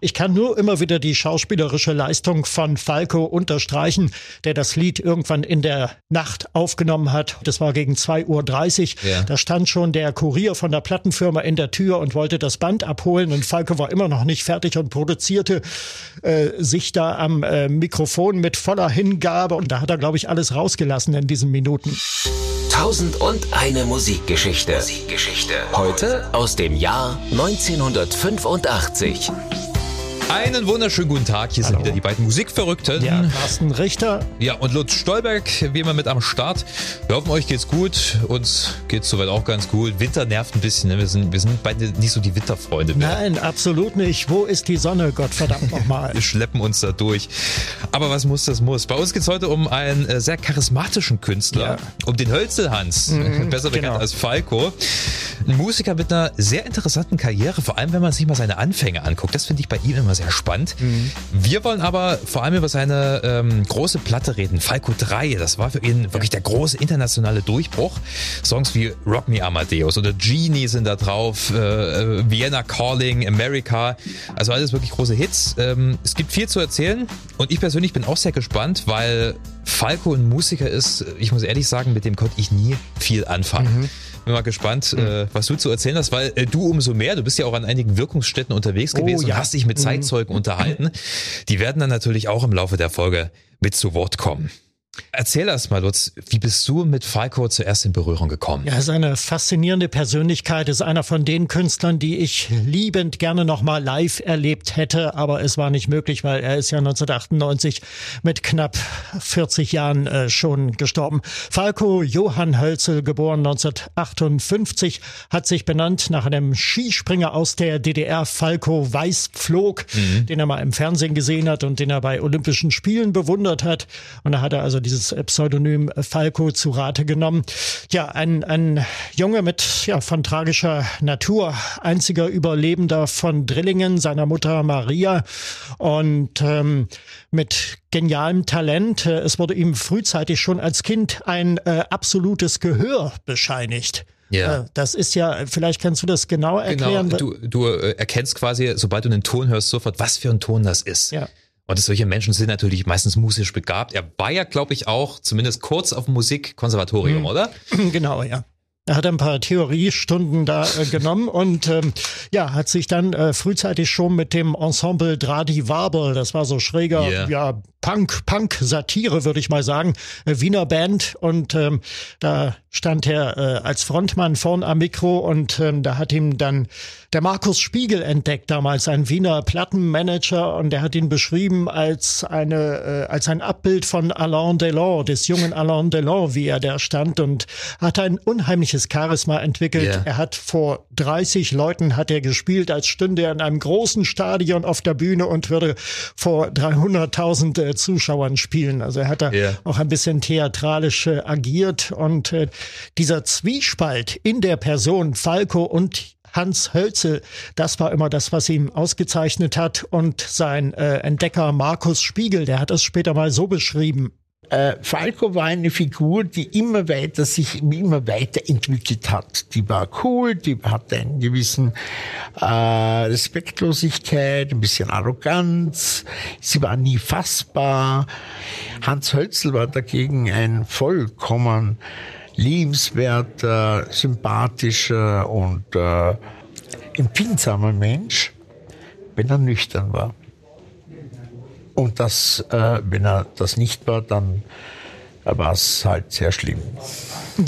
Ich kann nur immer wieder die schauspielerische Leistung von Falco unterstreichen, der das Lied irgendwann in der Nacht aufgenommen hat. Das war gegen 2.30 Uhr. Ja. Da stand schon der Kurier von der Plattenfirma in der Tür und wollte das Band abholen und Falco war immer noch nicht fertig und produzierte äh, sich da am äh, Mikrofon mit voller Hingabe und da hat er, glaube ich, alles rausgelassen in diesen Minuten. Tausend und eine Musikgeschichte. Musikgeschichte. Heute aus dem Jahr 1985. Einen wunderschönen guten Tag. Hier Hallo. sind wieder die beiden Musikverrückten. Ja, Carsten Richter. Ja, und Lutz Stolberg, wie immer mit am Start. Wir hoffen, euch geht's gut. Uns geht's soweit auch ganz gut. Winter nervt ein bisschen. Ne? Wir, sind, wir sind beide nicht so die Winterfreunde mehr. Nein, absolut nicht. Wo ist die Sonne, Gottverdammt nochmal? wir schleppen uns da durch. Aber was muss, das muss. Bei uns geht's heute um einen äh, sehr charismatischen Künstler. Ja. Um den Hölzelhans. Mhm, besser bekannt genau. als Falco. Ein Musiker mit einer sehr interessanten Karriere. Vor allem, wenn man sich mal seine Anfänge anguckt. Das finde ich bei ihm immer sehr spannend. Mhm. Wir wollen aber vor allem über seine ähm, große Platte reden, Falco 3. Das war für ihn wirklich der große internationale Durchbruch. Songs wie Rock Me Amadeus oder Genie sind da drauf, äh, äh, Vienna Calling, America. Also alles wirklich große Hits. Ähm, es gibt viel zu erzählen und ich persönlich bin auch sehr gespannt, weil Falco ein Musiker ist, ich muss ehrlich sagen, mit dem konnte ich nie viel anfangen. Mhm. Bin mal gespannt, mhm. was du zu erzählen hast, weil äh, du umso mehr, du bist ja auch an einigen Wirkungsstätten unterwegs oh, gewesen ja. und hast dich mit mhm. Zeitzeugen mhm. unterhalten. Die werden dann natürlich auch im Laufe der Folge mit zu Wort kommen. Erzähl erst mal, Lutz, wie bist du mit Falco zuerst in Berührung gekommen? Ja, er ist eine faszinierende Persönlichkeit, ist einer von den Künstlern, die ich liebend gerne nochmal live erlebt hätte, aber es war nicht möglich, weil er ist ja 1998 mit knapp 40 Jahren äh, schon gestorben. Falco Johann Hölzel, geboren 1958, hat sich benannt nach einem Skispringer aus der DDR, Falco Weißpflog, mhm. den er mal im Fernsehen gesehen hat und den er bei Olympischen Spielen bewundert hat. Und da hat er also dieses Pseudonym Falco zu Rate genommen. Ja, ein, ein Junge mit ja, von tragischer Natur, einziger Überlebender von Drillingen, seiner Mutter Maria und ähm, mit genialem Talent. Es wurde ihm frühzeitig schon als Kind ein äh, absolutes Gehör bescheinigt. Ja. Äh, das ist ja, vielleicht kannst du das genau erklären. Genau, du, du äh, erkennst quasi, sobald du einen Ton hörst, sofort, was für ein Ton das ist. Ja. Und solche Menschen sind natürlich meistens musisch begabt. Er war ja, glaube ich, auch zumindest kurz auf dem Musikkonservatorium, mhm. oder? Genau, ja. Er hat ein paar Theoriestunden da äh, genommen und ähm, ja, hat sich dann äh, frühzeitig schon mit dem Ensemble Dradi Wabel, das war so schräger, yeah. ja, Punk, Punk, Satire, würde ich mal sagen, äh, Wiener Band und ähm, da stand er äh, als Frontmann vorn am Mikro und ähm, da hat ihm dann der Markus Spiegel entdeckt, damals ein Wiener Plattenmanager und der hat ihn beschrieben als eine, äh, als ein Abbild von Alain Delon, des jungen Alain Delon, wie er da stand und hat ein unheimliches Charisma entwickelt. Yeah. Er hat vor 30 Leuten hat er gespielt, als stünde er in einem großen Stadion auf der Bühne und würde vor 300.000 äh, Zuschauern spielen. Also er hat da yeah. auch ein bisschen theatralisch äh, agiert und äh, dieser Zwiespalt in der Person Falco und Hans Hölzel, das war immer das, was ihn ausgezeichnet hat. Und sein äh, Entdecker Markus Spiegel, der hat es später mal so beschrieben. Äh, Falco war eine Figur, die immer weiter sich immer weiterentwickelt hat. Die war cool, die hatte einen gewissen äh, Respektlosigkeit, ein bisschen Arroganz. Sie war nie fassbar. Hans Hölzel war dagegen ein vollkommen liebenswerter, sympathischer und äh, empfindsamer Mensch, wenn er nüchtern war. Und das, äh, wenn er das nicht war, dann war es halt sehr schlimm.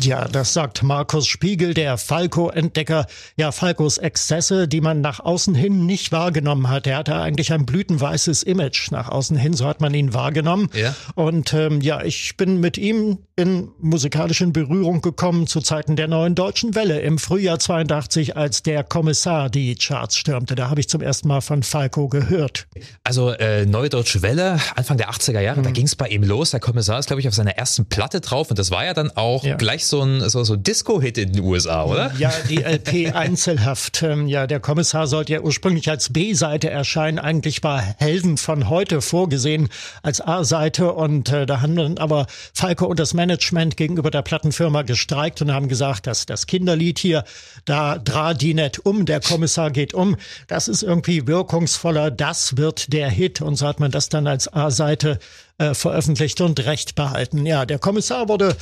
Ja, das sagt Markus Spiegel, der Falco-Entdecker. Ja, Falcos Exzesse, die man nach außen hin nicht wahrgenommen hat. Er hatte eigentlich ein blütenweißes Image. Nach außen hin, so hat man ihn wahrgenommen. Ja. Und ähm, ja, ich bin mit ihm in musikalischen Berührung gekommen zu Zeiten der neuen deutschen Welle im Frühjahr 82, als der Kommissar die Charts stürmte. Da habe ich zum ersten Mal von Falco gehört. Also äh, Neue Deutsche Welle, Anfang der 80er Jahre, mhm. da ging es bei ihm los. Der Kommissar ist, glaube ich, auf seiner ersten Platte drauf und das war ja dann auch ja. gleich gleich so ein, so, so Disco-Hit in den USA, oder? Ja, die LP Einzelhaft. Ähm, ja, der Kommissar sollte ja ursprünglich als B-Seite erscheinen. Eigentlich war Helden von heute vorgesehen als A-Seite und äh, da haben dann aber Falco und das Management gegenüber der Plattenfirma gestreikt und haben gesagt, dass das Kinderlied hier, da dra die net um, der Kommissar geht um, das ist irgendwie wirkungsvoller, das wird der Hit und so hat man das dann als A-Seite äh, veröffentlicht und Recht behalten. Ja, der Kommissar wurde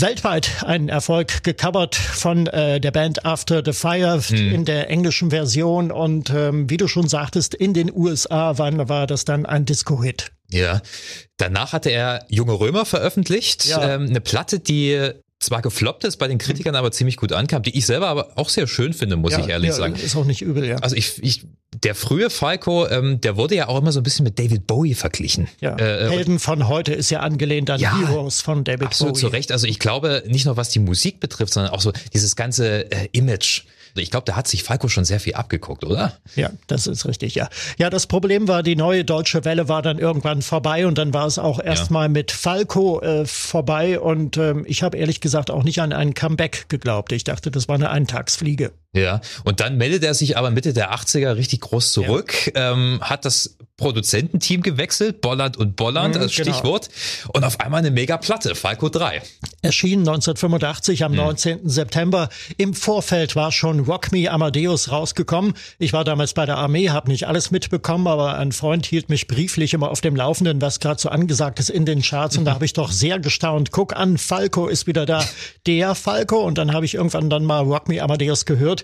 weltweit ein Erfolg gecovert von äh, der Band After the Fire hm. in der englischen Version und ähm, wie du schon sagtest, in den USA war, war das dann ein Disco-Hit. Ja, danach hatte er Junge Römer veröffentlicht, ja. ähm, eine Platte, die zwar gefloppt ist, bei den Kritikern aber ziemlich gut ankam, die ich selber aber auch sehr schön finde, muss ja, ich ehrlich ja, sagen. Ist auch nicht übel, ja. Also ich, ich der frühe Falco, ähm, der wurde ja auch immer so ein bisschen mit David Bowie verglichen. Ja. Äh, äh Helden von heute ist ja angelehnt an ja, Heroes von David absolut Bowie. Absolut zu Recht. Also ich glaube nicht nur was die Musik betrifft, sondern auch so dieses ganze äh, Image ich glaube, da hat sich Falco schon sehr viel abgeguckt, oder? Ja, das ist richtig, ja. Ja, das Problem war, die neue deutsche Welle war dann irgendwann vorbei und dann war es auch erstmal ja. mit Falco äh, vorbei und ähm, ich habe ehrlich gesagt auch nicht an einen Comeback geglaubt. Ich dachte, das war eine Eintagsfliege. Ja, und dann meldet er sich aber Mitte der 80er richtig groß zurück, ja. ähm, hat das Produzententeam gewechselt, Bolland und Bolland mhm, als genau. Stichwort, und auf einmal eine mega Platte, Falco 3. Erschien 1985 am mhm. 19. September. Im Vorfeld war schon Rock Me Amadeus rausgekommen. Ich war damals bei der Armee, habe nicht alles mitbekommen, aber ein Freund hielt mich brieflich immer auf dem Laufenden, was gerade so angesagt ist in den Charts. Und da habe ich doch sehr gestaunt. Guck an, Falco ist wieder da. Der Falco. Und dann habe ich irgendwann dann mal Rock Me Amadeus gehört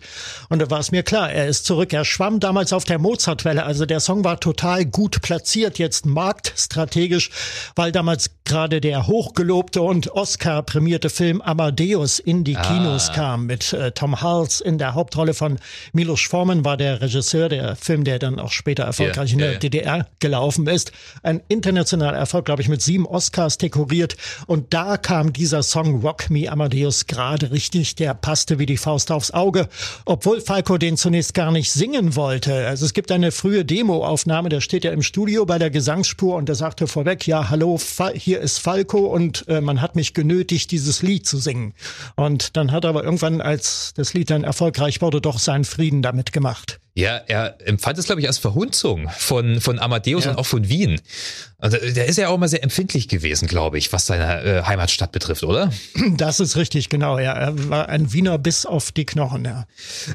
und da war es mir klar, er ist zurück. Er schwamm damals auf der Mozartwelle. Also der Song war total gut platziert, jetzt marktstrategisch, weil damals gerade der hochgelobte und Oscar-prämierte Film Amadeus in die ah. Kinos kam mit äh, Tom Hals in der Hauptrolle von Milos Forman war der Regisseur, der Film, der dann auch später erfolgreich yeah, in der yeah. DDR gelaufen ist. Ein internationaler Erfolg, glaube ich, mit sieben Oscars dekoriert. Und da kam dieser Song Rock Me Amadeus gerade richtig. Der passte wie die Faust aufs Auge obwohl Falco den zunächst gar nicht singen wollte. Also es gibt eine frühe Demoaufnahme, der steht ja im Studio bei der Gesangsspur und der sagte vorweg, ja, hallo, hier ist Falco und äh, man hat mich genötigt, dieses Lied zu singen. Und dann hat er aber irgendwann, als das Lied dann erfolgreich wurde, doch seinen Frieden damit gemacht. Ja, er empfand es, glaube ich, als Verhunzung von, von Amadeus ja. und auch von Wien. Also der ist ja auch immer sehr empfindlich gewesen, glaube ich, was seine äh, Heimatstadt betrifft, oder? Das ist richtig, genau. Ja, er war ein Wiener bis auf die Knochen. Ja.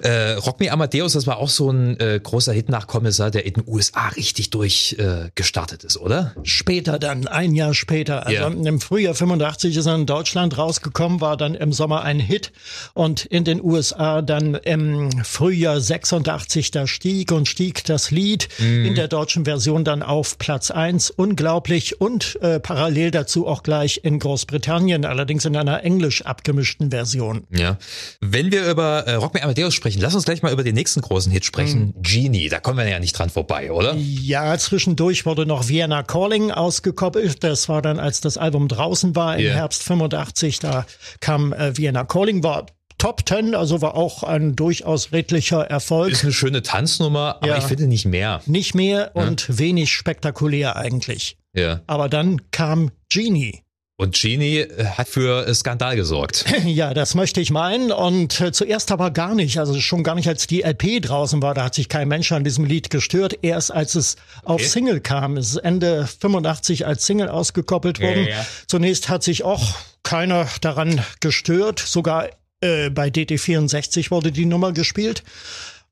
Äh, Rock Me Amadeus, das war auch so ein äh, großer Hit nach Kommissar, der in den USA richtig durchgestartet äh, ist, oder? Später dann, ein Jahr später. Also ja. im Frühjahr 85 ist er in Deutschland rausgekommen, war dann im Sommer ein Hit und in den USA dann im Frühjahr 86 da stieg und stieg das Lied mhm. in der deutschen Version dann auf Platz eins Unglaublich und äh, parallel dazu auch gleich in Großbritannien, allerdings in einer englisch abgemischten Version. Ja. Wenn wir über äh, Rock Me Amadeus sprechen, lass uns gleich mal über den nächsten großen Hit sprechen. Mhm. Genie, da kommen wir ja nicht dran vorbei, oder? Ja, zwischendurch wurde noch Vienna Calling ausgekoppelt. Das war dann, als das Album draußen war im yeah. Herbst 85. Da kam äh, Vienna Calling, war Top Ten, also war auch ein durchaus redlicher Erfolg. Ist eine schöne Tanznummer, aber ja. ich finde nicht mehr. Nicht mehr ja. und wenig spektakulär eigentlich. Ja. Aber dann kam Genie. Und Genie äh, hat für Skandal gesorgt. Ja, das möchte ich meinen. Und äh, zuerst aber gar nicht. Also schon gar nicht, als die LP draußen war. Da hat sich kein Mensch an diesem Lied gestört. Erst als es auf okay. Single kam. Es ist Ende 85 als Single ausgekoppelt worden. Ja, ja. Zunächst hat sich auch keiner daran gestört. Sogar äh, bei DT64 wurde die Nummer gespielt.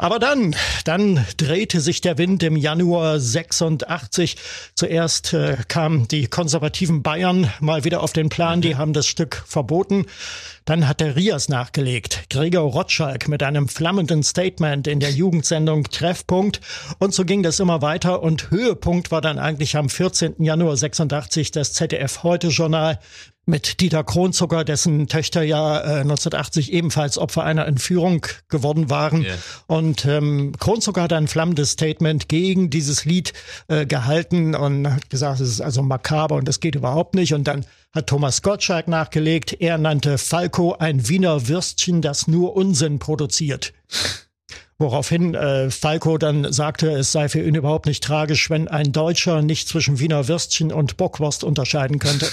Aber dann, dann drehte sich der Wind im Januar 86. Zuerst äh, kamen die konservativen Bayern mal wieder auf den Plan, die haben das Stück verboten. Dann hat der Rias nachgelegt, Gregor Rotschalk mit einem flammenden Statement in der Jugendsendung Treffpunkt. Und so ging das immer weiter und Höhepunkt war dann eigentlich am 14. Januar 86 das ZDF Heute Journal mit Dieter Kronzucker, dessen Töchter ja äh, 1980 ebenfalls Opfer einer Entführung geworden waren. Yeah. Und ähm, Kronzucker hat ein flammendes Statement gegen dieses Lied äh, gehalten und hat gesagt, es ist also makaber und das geht überhaupt nicht. Und dann hat Thomas Gottschalk nachgelegt, er nannte Falco ein Wiener Würstchen, das nur Unsinn produziert. Woraufhin äh, Falco dann sagte, es sei für ihn überhaupt nicht tragisch, wenn ein Deutscher nicht zwischen Wiener Würstchen und Bockwurst unterscheiden könnte.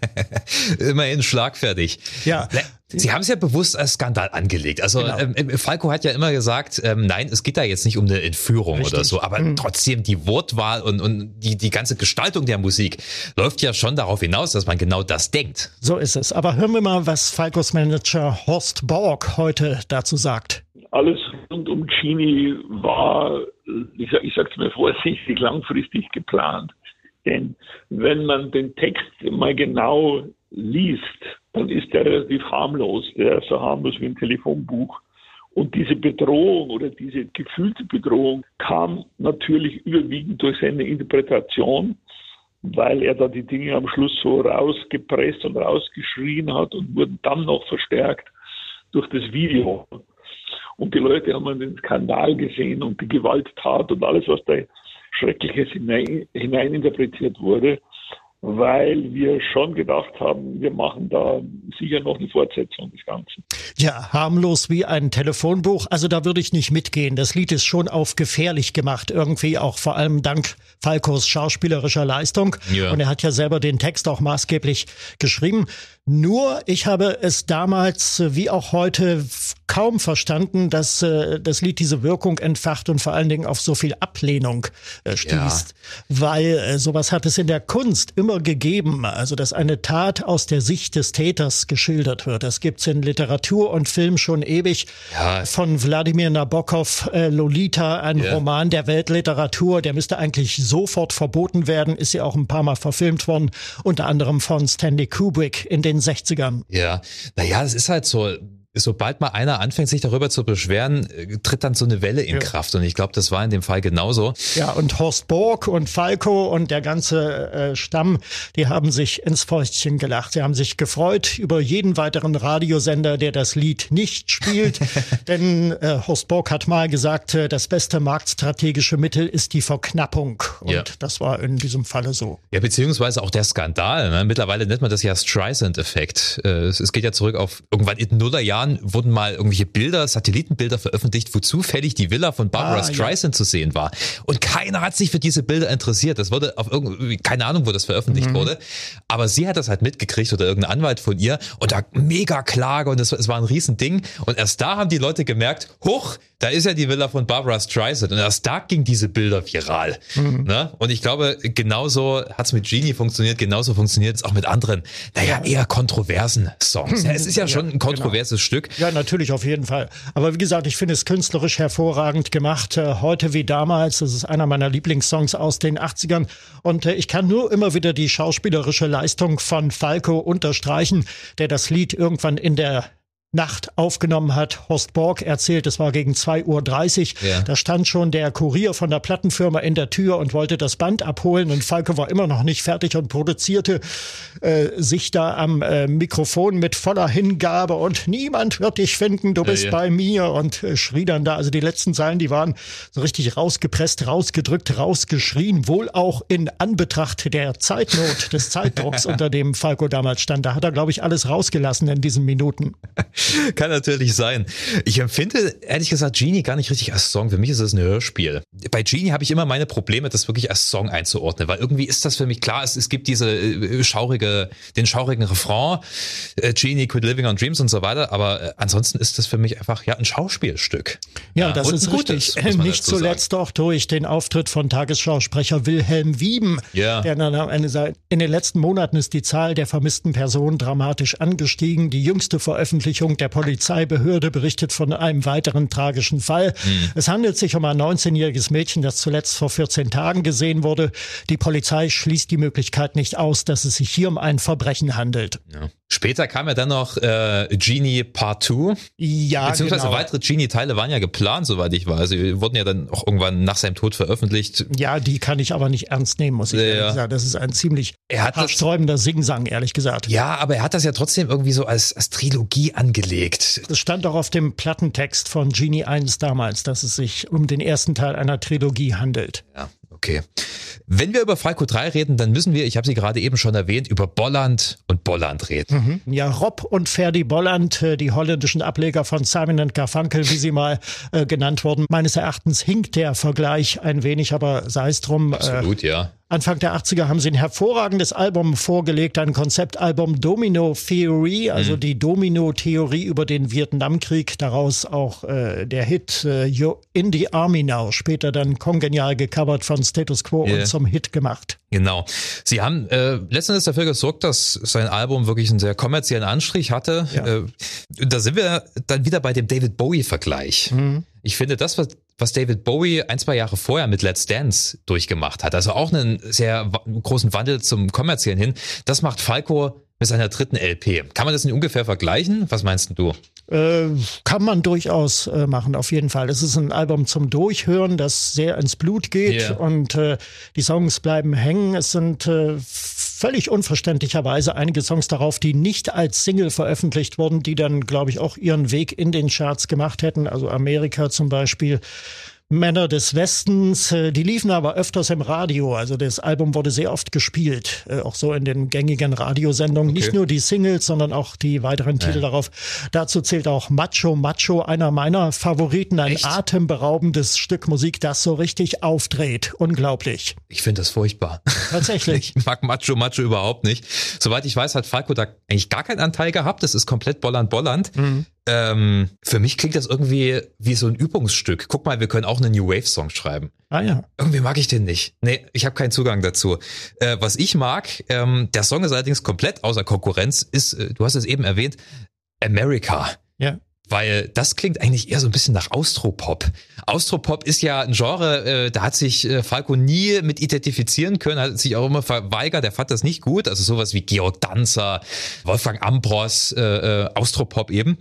Immerhin schlagfertig. Ja. Sie haben es ja bewusst als Skandal angelegt. Also genau. ähm, ähm, Falco hat ja immer gesagt, ähm, nein, es geht da jetzt nicht um eine Entführung Richtig. oder so, aber mhm. trotzdem die Wortwahl und, und die, die ganze Gestaltung der Musik läuft ja schon darauf hinaus, dass man genau das denkt. So ist es. Aber hören wir mal, was Falcos Manager Horst Borg heute dazu sagt. Alles rund um Genie war, ich, ich sage es mir vorsichtig, langfristig geplant. Denn wenn man den Text mal genau liest, dann ist der relativ harmlos. Der ist so harmlos wie ein Telefonbuch. Und diese Bedrohung oder diese gefühlte Bedrohung kam natürlich überwiegend durch seine Interpretation, weil er da die Dinge am Schluss so rausgepresst und rausgeschrien hat und wurden dann noch verstärkt durch das Video. Und die Leute haben den Skandal gesehen und die Gewalttat und alles, was da Schreckliches hinein, hineininterpretiert wurde weil wir schon gedacht haben, wir machen da sicher noch eine Fortsetzung des Ganzen. Ja, harmlos wie ein Telefonbuch. Also da würde ich nicht mitgehen. Das Lied ist schon auf gefährlich gemacht, irgendwie auch vor allem dank Falkos schauspielerischer Leistung. Ja. Und er hat ja selber den Text auch maßgeblich geschrieben. Nur, ich habe es damals wie auch heute kaum verstanden, dass äh, das Lied diese Wirkung entfacht und vor allen Dingen auf so viel Ablehnung äh, stieß. Ja. Weil äh, sowas hat es in der Kunst immer gegeben. Also, dass eine Tat aus der Sicht des Täters geschildert wird. Das gibt's in Literatur und Film schon ewig. Ja. Von Wladimir Nabokov, äh, Lolita, ein ja. Roman der Weltliteratur. Der müsste eigentlich sofort verboten werden. Ist ja auch ein paar Mal verfilmt worden. Unter anderem von Stanley Kubrick in den 60ern. Ja, naja, es ist halt so, sobald mal einer anfängt, sich darüber zu beschweren, äh, tritt dann so eine Welle in ja. Kraft. Und ich glaube, das war in dem Fall genauso. Ja, und Horst Borg und Falco und der ganze äh, Stamm, die haben sich ins Fäustchen gelacht. Sie haben sich gefreut über jeden weiteren Radiosender, der das Lied nicht spielt. Denn äh, Horst Borg hat mal gesagt, äh, das beste marktstrategische Mittel ist die Verknappung. Und ja. das war in diesem Falle so. Ja, beziehungsweise auch der Skandal. Ne? Mittlerweile nennt man das ja Streisand-Effekt. Äh, es geht ja zurück auf irgendwann in den Nullerjahren Jahren wurden mal irgendwelche Bilder, Satellitenbilder veröffentlicht, wo zufällig die Villa von Barbara ah, Streisand ja. zu sehen war. Und keiner hat sich für diese Bilder interessiert. Das wurde auf irgendwie, keine Ahnung, wo das veröffentlicht mhm. wurde. Aber sie hat das halt mitgekriegt oder irgendein Anwalt von ihr und da mega Klage und es war ein Riesending. Und erst da haben die Leute gemerkt, hoch, da ist ja die Villa von Barbara Streisand und erst da ging diese Bilder viral. Mhm. Ne? Und ich glaube, genauso hat es mit Genie funktioniert, genauso funktioniert es auch mit anderen, naja, eher kontroversen Songs. Ja, es ist ja, ja schon ein genau. kontroverses genau. Stück. Ja, natürlich, auf jeden Fall. Aber wie gesagt, ich finde es künstlerisch hervorragend gemacht. Äh, heute wie damals. Das ist einer meiner Lieblingssongs aus den 80ern. Und äh, ich kann nur immer wieder die schauspielerische Leistung von Falco unterstreichen, der das Lied irgendwann in der Nacht aufgenommen hat. Horst Borg erzählt, es war gegen 2.30 Uhr. Ja. Da stand schon der Kurier von der Plattenfirma in der Tür und wollte das Band abholen und Falke war immer noch nicht fertig und produzierte äh, sich da am äh, Mikrofon mit voller Hingabe und niemand wird dich finden, du bist ja, ja. bei mir und äh, schrie dann da. Also die letzten Zeilen, die waren so richtig rausgepresst, rausgedrückt, rausgeschrien, wohl auch in Anbetracht der Zeitnot, des Zeitdrucks, unter dem Falco damals stand. Da hat er, glaube ich, alles rausgelassen in diesen Minuten. Kann natürlich sein. Ich empfinde, ehrlich gesagt, Genie gar nicht richtig als Song. Für mich ist es ein Hörspiel. Bei Genie habe ich immer meine Probleme, das wirklich als Song einzuordnen, weil irgendwie ist das für mich klar, es, es gibt diese äh, schaurige, den schaurigen Refrain, äh, Genie, Quit Living on Dreams und so weiter, aber äh, ansonsten ist das für mich einfach, ja, ein Schauspielstück. Ja, ja das ist richtig. Gutes, nicht zuletzt sagen. auch durch den Auftritt von Tagesschausprecher Wilhelm Wieben, ja. der dann am Ende sagt, in den letzten Monaten ist die Zahl der vermissten Personen dramatisch angestiegen. Die jüngste Veröffentlichung Vertretung der Polizeibehörde berichtet von einem weiteren tragischen Fall. Mhm. Es handelt sich um ein 19-jähriges Mädchen, das zuletzt vor 14 Tagen gesehen wurde. Die Polizei schließt die Möglichkeit nicht aus, dass es sich hier um ein Verbrechen handelt. Ja. Später kam ja dann noch äh, Genie Part 2. Ja, Beziehungsweise genau. weitere Genie-Teile waren ja geplant, soweit ich weiß. Sie wurden ja dann auch irgendwann nach seinem Tod veröffentlicht. Ja, die kann ich aber nicht ernst nehmen, muss ich ja. ehrlich sagen. Das ist ein ziemlich er hat haarsträubender Singsang, ehrlich gesagt. Ja, aber er hat das ja trotzdem irgendwie so als, als Trilogie angelegt. Das stand auch auf dem Plattentext von Genie 1 damals, dass es sich um den ersten Teil einer Trilogie handelt. Ja, okay. Wenn wir über Falco 3 reden, dann müssen wir, ich habe sie gerade eben schon erwähnt, über Bolland und Bolland reden. Mhm. Ja, Rob und Ferdi Bolland, äh, die holländischen Ableger von Simon Garfunkel, wie sie mal äh, genannt wurden. Meines Erachtens hinkt der Vergleich ein wenig, aber sei es drum. Absolut, äh, ja. Anfang der 80er haben sie ein hervorragendes Album vorgelegt, ein Konzeptalbum Domino Theory, also mhm. die Domino-Theorie über den Vietnamkrieg. Daraus auch äh, der Hit äh, You're in the Army Now, später dann kongenial gecovert von Status Quo yeah. und zum Hit gemacht. Genau. Sie haben äh, letztendlich dafür gesorgt, dass sein Album wirklich einen sehr kommerziellen Anstrich hatte. Ja. Äh, da sind wir dann wieder bei dem David Bowie-Vergleich. Mhm. Ich finde, das, was was David Bowie ein, zwei Jahre vorher mit Let's Dance durchgemacht hat. Also auch einen sehr großen Wandel zum kommerziellen hin. Das macht Falco mit seiner dritten LP. Kann man das nicht ungefähr vergleichen? Was meinst du? Äh, kann man durchaus äh, machen, auf jeden Fall. Es ist ein Album zum Durchhören, das sehr ins Blut geht yeah. und äh, die Songs bleiben hängen. Es sind äh, völlig unverständlicherweise einige Songs darauf, die nicht als Single veröffentlicht wurden, die dann, glaube ich, auch ihren Weg in den Charts gemacht hätten. Also Amerika zum Beispiel. Männer des Westens, äh, die liefen aber öfters im Radio. Also das Album wurde sehr oft gespielt, äh, auch so in den gängigen Radiosendungen. Okay. Nicht nur die Singles, sondern auch die weiteren Titel ja. darauf. Dazu zählt auch Macho Macho, einer meiner Favoriten, ein Echt? atemberaubendes Stück Musik, das so richtig aufdreht. Unglaublich. Ich finde das furchtbar. Tatsächlich. ich mag Macho Macho überhaupt nicht. Soweit ich weiß, hat Falco da eigentlich gar keinen Anteil gehabt. Das ist komplett Bolland Bolland. Mhm. Ähm, für mich klingt das irgendwie wie so ein Übungsstück. Guck mal, wir können auch einen New Wave Song schreiben. Ah ja. Irgendwie mag ich den nicht. Nee, ich habe keinen Zugang dazu. Äh, was ich mag, ähm, der Song ist allerdings komplett außer Konkurrenz, ist, äh, du hast es eben erwähnt, America. Ja weil das klingt eigentlich eher so ein bisschen nach Austropop. Austropop ist ja ein Genre, äh, da hat sich äh, Falco nie mit identifizieren können, hat sich auch immer verweigert, er fand das nicht gut, also sowas wie Georg Danzer, Wolfgang Ambros, äh, äh, Austropop eben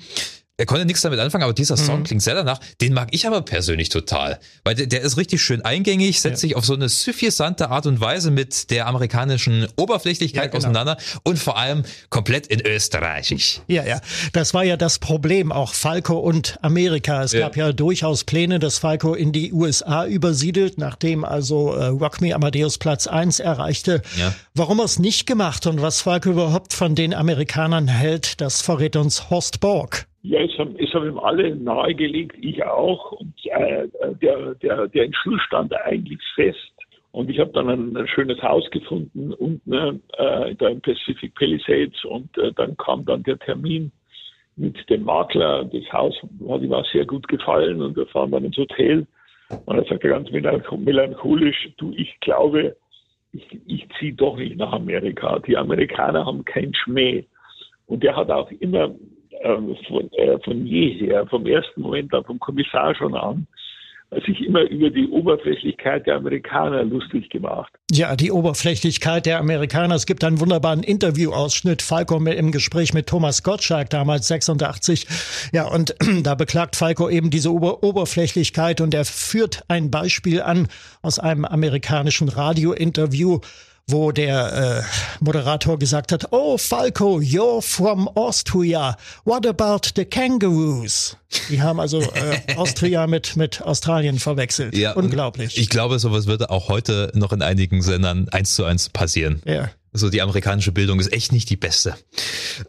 er konnte nichts damit anfangen, aber dieser Song mhm. klingt sehr danach. Den mag ich aber persönlich total, weil der, der ist richtig schön eingängig, setzt ja. sich auf so eine suffisante Art und Weise mit der amerikanischen Oberflächlichkeit ja, genau. auseinander und vor allem komplett in Österreichisch. Ja, ja, das war ja das Problem auch Falco und Amerika. Es ja. gab ja durchaus Pläne, dass Falco in die USA übersiedelt, nachdem also äh, Rock Me Amadeus Platz eins erreichte. Ja. Warum er es nicht gemacht und was Falco überhaupt von den Amerikanern hält, das verrät uns Horst Borg. Ja, es haben, es haben ihm alle nahegelegt, ich auch. Und äh, der, der, der Entschluss stand eigentlich fest. Und ich habe dann ein, ein, schönes Haus gefunden unten äh, da im Pacific Palisades. Und äh, dann kam dann der Termin mit dem Makler. Das Haus hat ihm auch sehr gut gefallen. Und wir fahren dann ins Hotel. Und er sagte ganz melancholisch, du, ich glaube, ich, ich ziehe doch nicht nach Amerika. Die Amerikaner haben keinen Schmäh. Und der hat auch immer von, äh, von jeher, vom ersten Moment an, vom Kommissar schon an, sich immer über die Oberflächlichkeit der Amerikaner lustig gemacht. Ja, die Oberflächlichkeit der Amerikaner. Es gibt einen wunderbaren Interviewausschnitt, Falco im Gespräch mit Thomas Gottschalk, damals 86. Ja, und da beklagt Falco eben diese Ober Oberflächlichkeit und er führt ein Beispiel an aus einem amerikanischen Radiointerview wo der äh, Moderator gesagt hat, oh Falco, you're from Austria. What about the kangaroos? Die haben also äh, Austria mit, mit Australien verwechselt. Ja, Unglaublich. Ich glaube, sowas würde auch heute noch in einigen Sendern eins zu eins passieren. Ja. Also die amerikanische Bildung ist echt nicht die beste.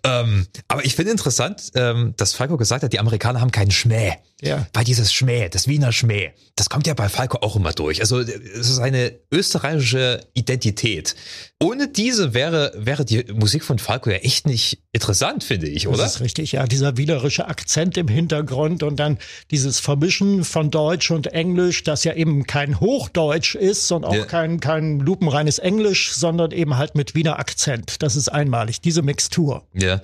Ähm, aber ich finde interessant, ähm, dass Falco gesagt hat, die Amerikaner haben keinen Schmäh. Ja. Weil dieses Schmäh, das Wiener Schmäh, das kommt ja bei Falco auch immer durch. Also es ist eine österreichische Identität. Ohne diese wäre, wäre die Musik von Falco ja echt nicht interessant, finde ich, oder? Das ist richtig, ja. Dieser wielerische Akzent im Hintergrund und dann dieses Vermischen von Deutsch und Englisch, das ja eben kein Hochdeutsch ist und auch ja. kein, kein lupenreines Englisch, sondern eben halt mit Wiener Akzent. Das ist einmalig, diese Mixtur. Ja.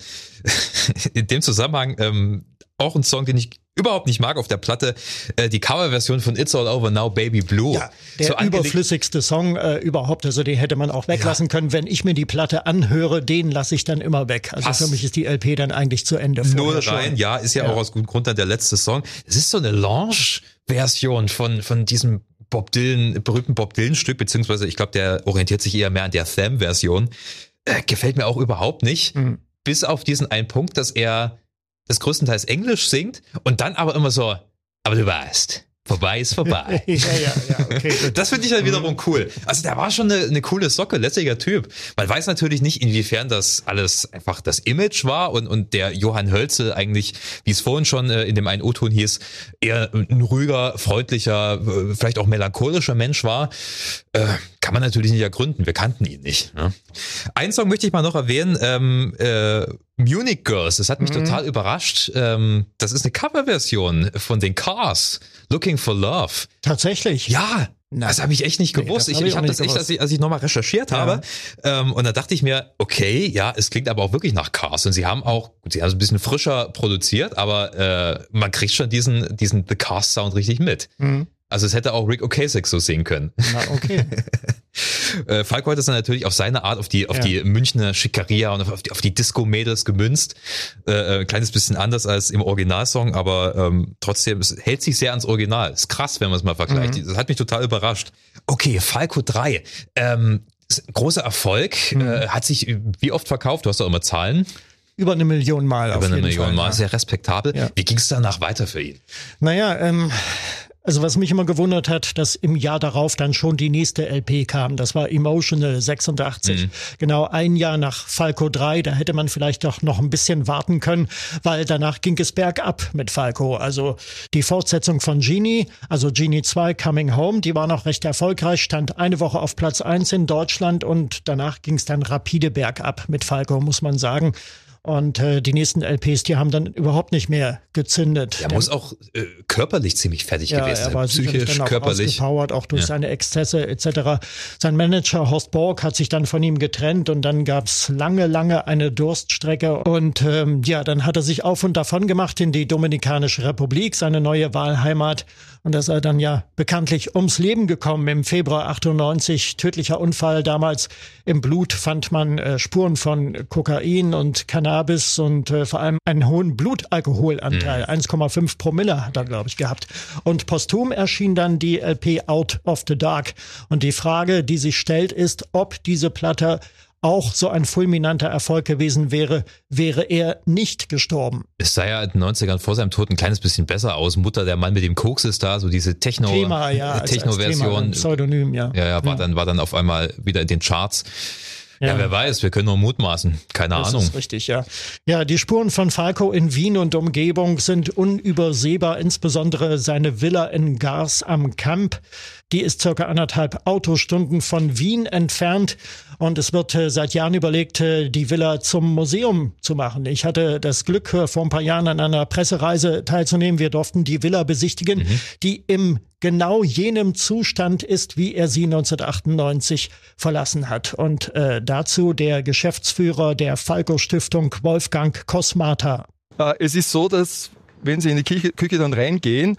In dem Zusammenhang ähm, auch ein Song, den ich überhaupt nicht mag auf der Platte, äh, die Coverversion von It's All Over Now Baby Blue. Ja, der so überflüssigste Song äh, überhaupt, also den hätte man auch weglassen ja. können. Wenn ich mir die Platte anhöre, den lasse ich dann immer weg. Also Pass. für mich ist die LP dann eigentlich zu Ende. Nur rein, schon. ja, ist ja, ja, auch aus gutem Grund dann der letzte Song. Es ist so eine Lounge-Version von, von diesem Bob Dylan, berühmten Bob Dylan-Stück, beziehungsweise ich glaube, der orientiert sich eher mehr an der Tham-Version. Äh, gefällt mir auch überhaupt nicht. Mhm. Bis auf diesen einen Punkt, dass er das größtenteils Englisch singt und dann aber immer so, aber du weißt, vorbei ist vorbei. ja, ja, ja, okay. Das finde ich halt wiederum cool. Also der war schon eine, eine coole Socke, lässiger Typ. Man weiß natürlich nicht, inwiefern das alles einfach das Image war und, und der Johann Hölzel eigentlich, wie es vorhin schon äh, in dem einen O-Ton hieß, eher ein ruhiger, freundlicher, äh, vielleicht auch melancholischer Mensch war. Äh, kann man natürlich nicht ergründen. Wir kannten ihn nicht. Ne? Ein Song möchte ich mal noch erwähnen. Ähm, äh, Munich Girls, das hat mich mhm. total überrascht. Ähm, das ist eine Coverversion von den Cars, Looking for Love. Tatsächlich? Ja, Nein. Das habe ich echt nicht gewusst. Nee, ich ich habe das echt, als ich, als ich nochmal recherchiert ja. habe. Ähm, und da dachte ich mir, okay, ja, es klingt aber auch wirklich nach Cars. Und sie haben auch, gut, sie haben es ein bisschen frischer produziert, aber äh, man kriegt schon diesen, diesen The Cars Sound richtig mit. Mhm. Also es hätte auch Rick Ocasek so singen können. Na, okay. Äh, Falco hat es dann natürlich auf seine Art, auf die, auf ja. die Münchner Schickeria und auf die, auf die Disco-Mädels gemünzt. Äh, äh, ein kleines bisschen anders als im Originalsong, aber ähm, trotzdem, es hält sich sehr ans Original. Ist krass, wenn man es mal vergleicht. Mhm. Das hat mich total überrascht. Okay, Falco 3. Ähm, großer Erfolg. Mhm. Äh, hat sich wie oft verkauft? Du hast doch immer Zahlen. Über eine Million Mal. Über eine Million Fall, Mal, ja. sehr respektabel. Ja. Wie ging es danach weiter für ihn? Naja, ähm, also was mich immer gewundert hat, dass im Jahr darauf dann schon die nächste LP kam. Das war Emotional 86. Mhm. Genau ein Jahr nach Falco 3. Da hätte man vielleicht doch noch ein bisschen warten können, weil danach ging es bergab mit Falco. Also die Fortsetzung von Genie, also Genie 2 Coming Home, die war noch recht erfolgreich, stand eine Woche auf Platz 1 in Deutschland und danach ging es dann rapide bergab mit Falco, muss man sagen. Und äh, die nächsten LPs, die haben dann überhaupt nicht mehr gezündet. Er muss auch äh, körperlich ziemlich fertig ja, gewesen sein. Er war psychisch, dann körperlich. Auch, auch durch ja. seine Exzesse etc. Sein Manager Horst Borg hat sich dann von ihm getrennt und dann gab's lange, lange eine Durststrecke. Und ähm, ja, dann hat er sich auf und davon gemacht in die Dominikanische Republik, seine neue Wahlheimat. Und da ist er dann ja bekanntlich ums Leben gekommen im Februar 98. Tödlicher Unfall. Damals im Blut fand man äh, Spuren von Kokain und Cannabis und äh, vor allem einen hohen Blutalkoholanteil. Mhm. 1,5 Promille hat er, glaube ich, gehabt. Und posthum erschien dann die LP Out of the Dark. Und die Frage, die sich stellt, ist, ob diese Platte auch so ein fulminanter Erfolg gewesen wäre, wäre er nicht gestorben. Es sah ja in den 90ern vor seinem Tod ein kleines bisschen besser aus. Mutter, der Mann mit dem Koks ist da, so diese Techno, Thema, ja, Techno-Version. Pseudonym, ja. Ja, ja, war ja. dann, war dann auf einmal wieder in den Charts. Ja. ja, wer weiß, wir können nur mutmaßen. Keine das Ahnung. Das ist richtig, ja. Ja, die Spuren von Falco in Wien und Umgebung sind unübersehbar, insbesondere seine Villa in Gars am Kamp. Die ist circa anderthalb Autostunden von Wien entfernt und es wird äh, seit Jahren überlegt, äh, die Villa zum Museum zu machen. Ich hatte das Glück, äh, vor ein paar Jahren an einer Pressereise teilzunehmen. Wir durften die Villa besichtigen, mhm. die im genau jenem Zustand ist, wie er sie 1998 verlassen hat. Und äh, dazu der Geschäftsführer der Falco Stiftung, Wolfgang Kosmata. Es ist so, dass wenn Sie in die Küche, Küche dann reingehen,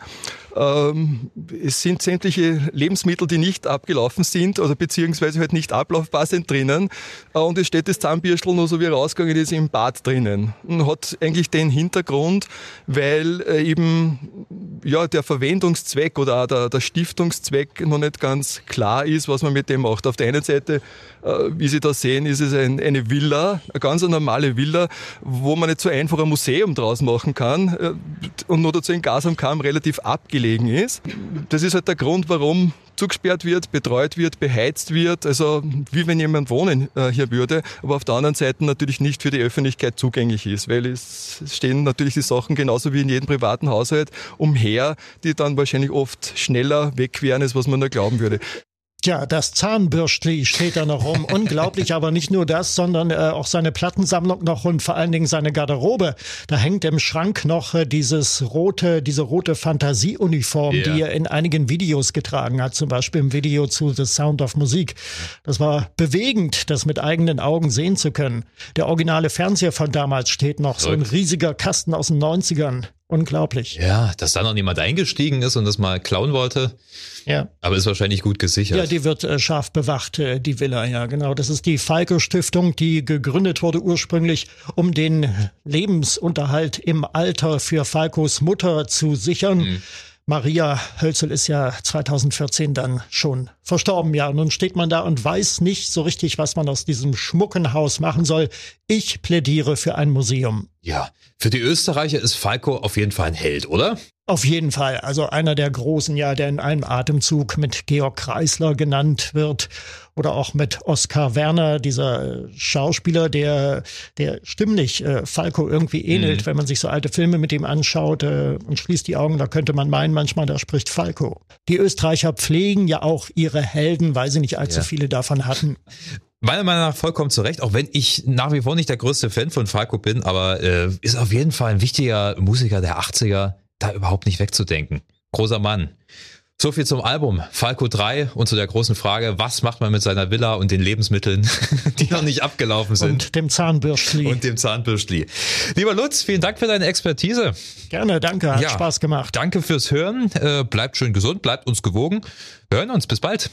ähm, es sind sämtliche Lebensmittel, die nicht abgelaufen sind oder beziehungsweise halt nicht ablaufbar sind drinnen. Äh, und es steht das Zahnbürstel nur so wie rausgegangen ist im Bad drinnen. Und hat eigentlich den Hintergrund, weil äh, eben ja, der Verwendungszweck oder auch der, der Stiftungszweck noch nicht ganz klar ist, was man mit dem macht. Auf der einen Seite, äh, wie Sie da sehen, ist es ein, eine Villa, eine ganz normale Villa, wo man nicht so einfach ein Museum draus machen kann äh, und nur dazu in Gas am Kamm relativ abgelehnt gelegen ist. Das ist halt der Grund, warum zugesperrt wird, betreut wird, beheizt wird, also wie wenn jemand wohnen äh, hier würde, aber auf der anderen Seite natürlich nicht für die Öffentlichkeit zugänglich ist, weil es stehen natürlich die Sachen genauso wie in jedem privaten Haushalt umher, die dann wahrscheinlich oft schneller weg wären, als was man nur glauben würde. Ja, das Zahnbürstli steht da noch rum. Unglaublich, aber nicht nur das, sondern äh, auch seine Plattensammlung noch und vor allen Dingen seine Garderobe. Da hängt im Schrank noch äh, dieses rote, diese rote Fantasieuniform, yeah. die er in einigen Videos getragen hat, zum Beispiel im Video zu The Sound of Music. Das war bewegend, das mit eigenen Augen sehen zu können. Der originale Fernseher von damals steht noch, so ein riesiger Kasten aus den 90ern. Unglaublich. Ja, dass da noch niemand eingestiegen ist und das mal klauen wollte. Ja. Aber ist wahrscheinlich gut gesichert. Ja, die wird äh, scharf bewacht, äh, die Villa, ja, genau. Das ist die Falke Stiftung, die gegründet wurde ursprünglich, um den Lebensunterhalt im Alter für Falkos Mutter zu sichern. Mhm. Maria Hölzel ist ja 2014 dann schon verstorben. Ja, nun steht man da und weiß nicht so richtig, was man aus diesem schmucken Haus machen soll. Ich plädiere für ein Museum. Ja, für die Österreicher ist Falco auf jeden Fall ein Held, oder? Auf jeden Fall. Also einer der großen, ja, der in einem Atemzug mit Georg Kreisler genannt wird oder auch mit Oskar Werner, dieser Schauspieler, der, der stimmlich äh, Falco irgendwie ähnelt. Mhm. Wenn man sich so alte Filme mit ihm anschaut äh, und schließt die Augen, da könnte man meinen, manchmal da spricht Falco. Die Österreicher pflegen ja auch ihre Helden, weil sie nicht allzu ja. viele davon hatten. Meiner Meinung nach vollkommen zu Recht, auch wenn ich nach wie vor nicht der größte Fan von Falco bin, aber äh, ist auf jeden Fall ein wichtiger Musiker der 80er, da überhaupt nicht wegzudenken. Großer Mann. So viel zum Album Falco 3 und zu der großen Frage, was macht man mit seiner Villa und den Lebensmitteln, die noch nicht abgelaufen sind. Und dem Zahnbürstli. Und dem Zahnbürstli. Lieber Lutz, vielen Dank für deine Expertise. Gerne, danke, hat ja, Spaß gemacht. Danke fürs Hören. Äh, bleibt schön gesund, bleibt uns gewogen. Wir hören uns, bis bald.